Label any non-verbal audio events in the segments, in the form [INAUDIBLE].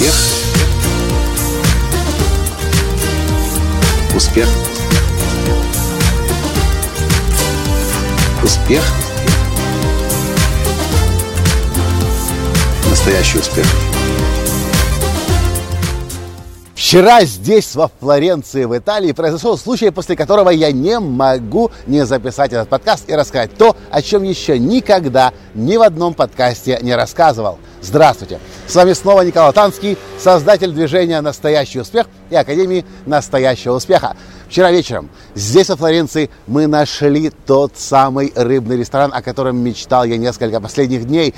Успех. Успех. Успех. Настоящий успех. Вчера здесь, во Флоренции, в Италии, произошел случай, после которого я не могу не записать этот подкаст и рассказать то, о чем еще никогда ни в одном подкасте не рассказывал. Здравствуйте! С вами снова Николай Танский, создатель движения «Настоящий успех» и Академии «Настоящего успеха». Вчера вечером здесь, во Флоренции, мы нашли тот самый рыбный ресторан, о котором мечтал я несколько последних дней.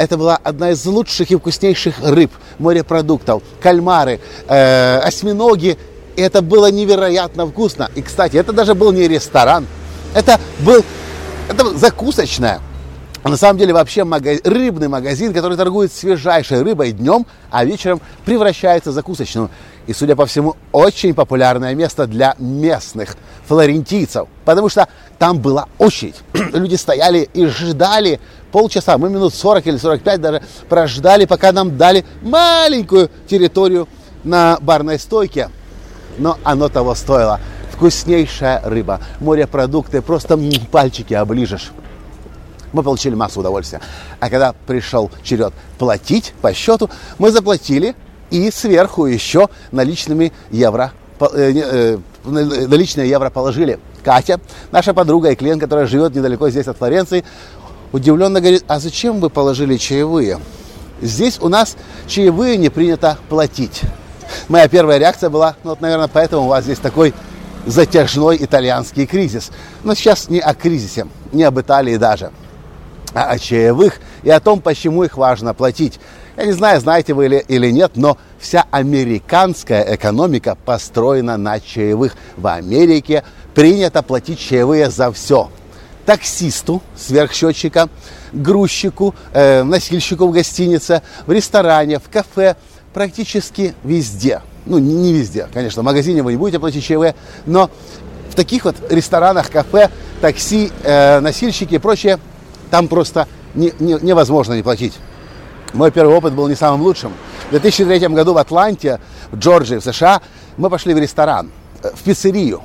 Это была одна из лучших и вкуснейших рыб, морепродуктов, кальмары, э, осьминоги. И это было невероятно вкусно. И, кстати, это даже был не ресторан, это был это закусочная. На самом деле вообще магазин, рыбный магазин, который торгует свежайшей рыбой днем, а вечером превращается в закусочную. И, судя по всему, очень популярное место для местных флорентийцев, потому что там была очередь. [CLEARS THROAT] Люди стояли и ждали полчаса, мы минут 40 или 45 даже прождали, пока нам дали маленькую территорию на барной стойке. Но оно того стоило. Вкуснейшая рыба, морепродукты, просто пальчики оближешь мы получили массу удовольствия. А когда пришел черед платить по счету, мы заплатили и сверху еще наличными евро, э, э, наличные евро положили. Катя, наша подруга и клиент, которая живет недалеко здесь от Флоренции, удивленно говорит, а зачем вы положили чаевые? Здесь у нас чаевые не принято платить. Моя первая реакция была, ну вот, наверное, поэтому у вас здесь такой затяжной итальянский кризис. Но сейчас не о кризисе, не об Италии даже о чаевых и о том, почему их важно платить. Я не знаю, знаете вы или, или нет, но вся американская экономика построена на чаевых. В Америке принято платить чаевые за все. Таксисту, сверхсчетчика, грузчику, э, носильщику в гостинице, в ресторане, в кафе, практически везде. Ну, не, не везде, конечно, в магазине вы не будете платить чаевые, но в таких вот ресторанах, кафе, такси, э, носильщики и прочее – там просто не, не, невозможно не платить. Мой первый опыт был не самым лучшим. В 2003 году в Атланте, в Джорджии, в США, мы пошли в ресторан, э, в пиццерию.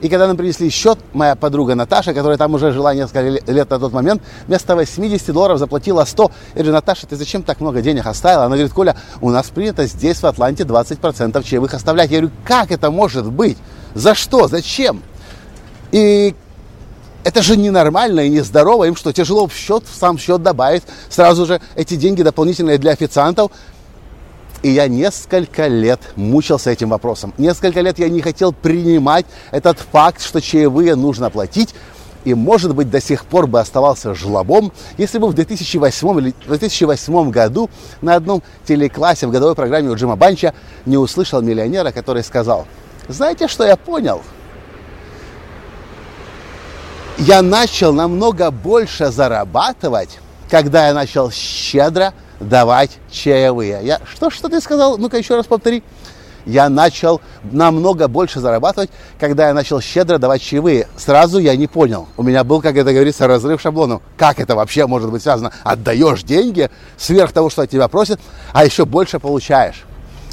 И когда нам принесли счет, моя подруга Наташа, которая там уже жила несколько лет на тот момент, вместо 80 долларов заплатила 100. Я говорю, Наташа, ты зачем так много денег оставила? Она говорит, Коля, у нас принято здесь, в Атланте, 20% чаевых оставлять. Я говорю, как это может быть? За что? Зачем? И это же ненормально и нездорово. Им что, тяжело в счет, в сам счет добавить сразу же эти деньги дополнительные для официантов? И я несколько лет мучился этим вопросом. Несколько лет я не хотел принимать этот факт, что чаевые нужно платить. И, может быть, до сих пор бы оставался жлобом, если бы в 2008 или 2008 году на одном телеклассе в годовой программе у Джима Банча не услышал миллионера, который сказал, знаете, что я понял? Я начал намного больше зарабатывать, когда я начал щедро давать чаевые. Я, что, что ты сказал? Ну-ка еще раз повтори. Я начал намного больше зарабатывать, когда я начал щедро давать чаевые. Сразу я не понял. У меня был, как это говорится, разрыв шаблонов. Как это вообще может быть связано? Отдаешь деньги сверх того, что от тебя просят, а еще больше получаешь.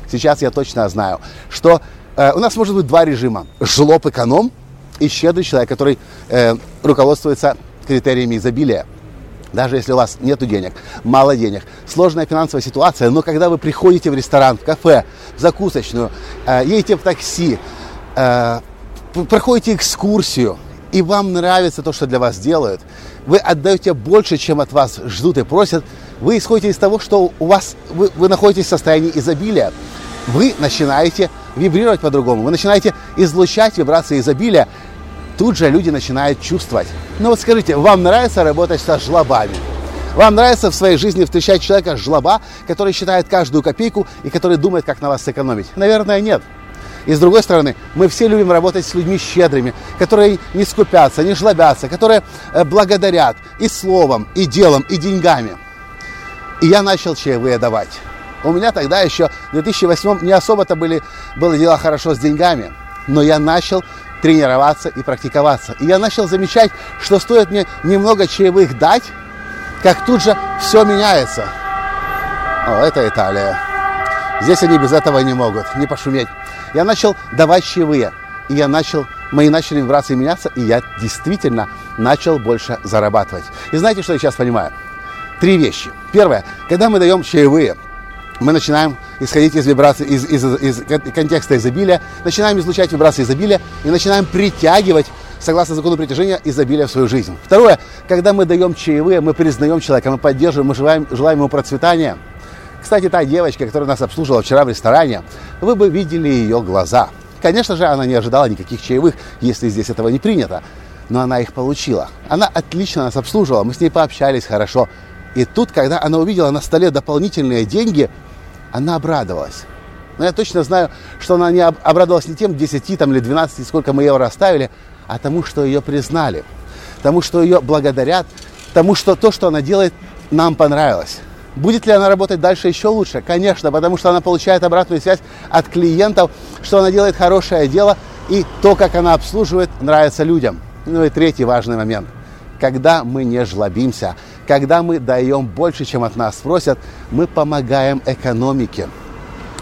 Сейчас я точно знаю, что э, у нас может быть два режима. Жлоб-эконом – и щедрый человек, который э, руководствуется критериями изобилия. Даже если у вас нет денег, мало денег, сложная финансовая ситуация, но когда вы приходите в ресторан, в кафе, в закусочную, э, едете в такси, э, проходите экскурсию, и вам нравится то, что для вас делают, вы отдаете больше, чем от вас ждут и просят, вы исходите из того, что у вас, вы, вы находитесь в состоянии изобилия, вы начинаете вибрировать по-другому, вы начинаете излучать вибрации изобилия, тут же люди начинают чувствовать. Ну вот скажите, вам нравится работать со жлобами? Вам нравится в своей жизни встречать человека жлоба, который считает каждую копейку и который думает, как на вас сэкономить? Наверное, нет. И с другой стороны, мы все любим работать с людьми щедрыми, которые не скупятся, не жлобятся, которые э, благодарят и словом, и делом, и деньгами. И я начал чаевые давать. У меня тогда еще в 2008 не особо-то были, было дело хорошо с деньгами, но я начал тренироваться и практиковаться. И я начал замечать, что стоит мне немного чаевых дать, как тут же все меняется. О, это Италия. Здесь они без этого не могут, не пошуметь. Я начал давать чаевые, и я начал, мои начали вибрации меняться, и я действительно начал больше зарабатывать. И знаете, что я сейчас понимаю? Три вещи. Первое, когда мы даем чаевые, мы начинаем исходить из вибраций, из, из, из контекста изобилия, начинаем излучать вибрации изобилия и начинаем притягивать, согласно закону притяжения, изобилие в свою жизнь. Второе, когда мы даем чаевые, мы признаем человека, мы поддерживаем, мы желаем, желаем ему процветания. Кстати, та девочка, которая нас обслуживала вчера в ресторане, вы бы видели ее глаза. Конечно же, она не ожидала никаких чаевых, если здесь этого не принято. Но она их получила. Она отлично нас обслуживала, мы с ней пообщались хорошо. И тут, когда она увидела на столе дополнительные деньги, она обрадовалась. Но я точно знаю, что она не обрадовалась не тем 10 там, или 12, сколько мы евро оставили, а тому, что ее признали, тому, что ее благодарят, тому, что то, что она делает, нам понравилось. Будет ли она работать дальше еще лучше? Конечно, потому что она получает обратную связь от клиентов, что она делает хорошее дело, и то, как она обслуживает, нравится людям. Ну и третий важный момент. Когда мы не жлобимся, когда мы даем больше, чем от нас просят, мы помогаем экономике.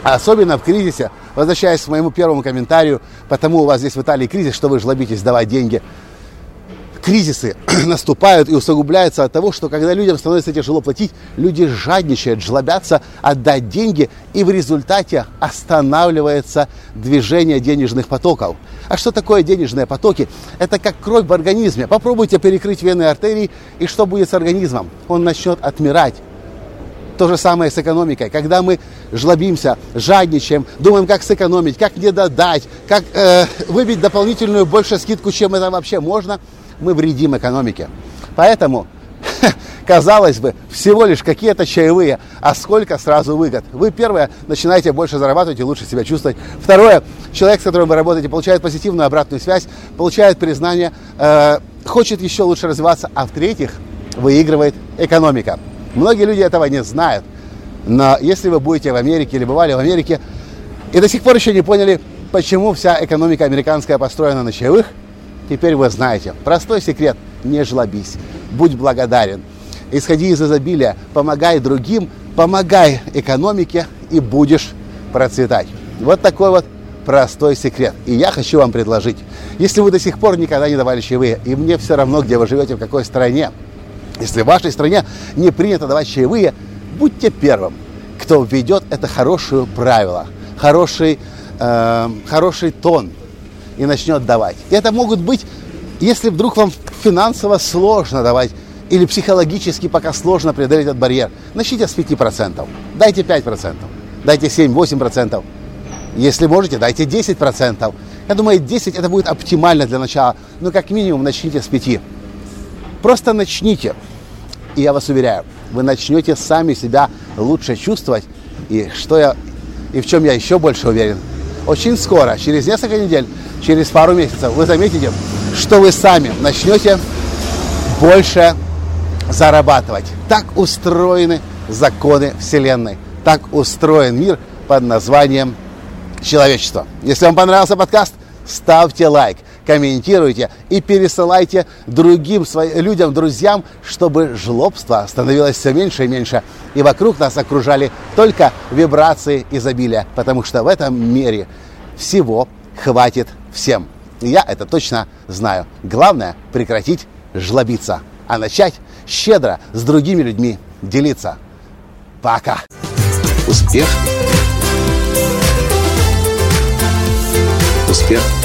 Особенно в кризисе, возвращаясь к моему первому комментарию, потому у вас здесь в Италии кризис, что вы жлобитесь давать деньги. Кризисы [CLEARS THROAT] наступают и усугубляются от того, что когда людям становится тяжело платить, люди жадничают, жлобятся отдать деньги, и в результате останавливается движение денежных потоков. А что такое денежные потоки? Это как кровь в организме. Попробуйте перекрыть вены и артерии, и что будет с организмом? Он начнет отмирать. То же самое с экономикой. Когда мы жлобимся, жадничаем, думаем, как сэкономить, как не додать, как э, выбить дополнительную больше скидку, чем это вообще можно, мы вредим экономике. Поэтому [LAUGHS] казалось бы, всего лишь какие-то чаевые, а сколько сразу выгод. Вы, первое, начинаете больше зарабатывать и лучше себя чувствовать. Второе, человек, с которым вы работаете, получает позитивную обратную связь, получает признание, э, хочет еще лучше развиваться, а в-третьих, выигрывает экономика. Многие люди этого не знают, но если вы будете в Америке или бывали в Америке и до сих пор еще не поняли, почему вся экономика американская построена на чаевых, теперь вы знаете. Простой секрет – не жлобись, будь благодарен – исходи из изобилия, помогай другим, помогай экономике и будешь процветать. Вот такой вот простой секрет. И я хочу вам предложить, если вы до сих пор никогда не давали чаевые, и мне все равно, где вы живете, в какой стране, если в вашей стране не принято давать чаевые, будьте первым, кто введет это хорошее правило, хороший, э, хороший тон и начнет давать. И это могут быть, если вдруг вам финансово сложно давать или психологически пока сложно преодолеть этот барьер, начните с 5%. Дайте 5%, дайте 7-8%. Если можете, дайте 10%. Я думаю, 10 это будет оптимально для начала. Но как минимум начните с 5. Просто начните. И я вас уверяю, вы начнете сами себя лучше чувствовать. И что я, и в чем я еще больше уверен, очень скоро, через несколько недель, через пару месяцев, вы заметите, что вы сами начнете больше зарабатывать. Так устроены законы Вселенной. Так устроен мир под названием человечество. Если вам понравился подкаст, ставьте лайк, комментируйте и пересылайте другим своим людям, друзьям, чтобы жлобство становилось все меньше и меньше. И вокруг нас окружали только вибрации изобилия, потому что в этом мире всего хватит всем. Я это точно знаю. Главное прекратить жлобиться, а начать щедро с другими людьми делиться. Пока! Успех! Успех!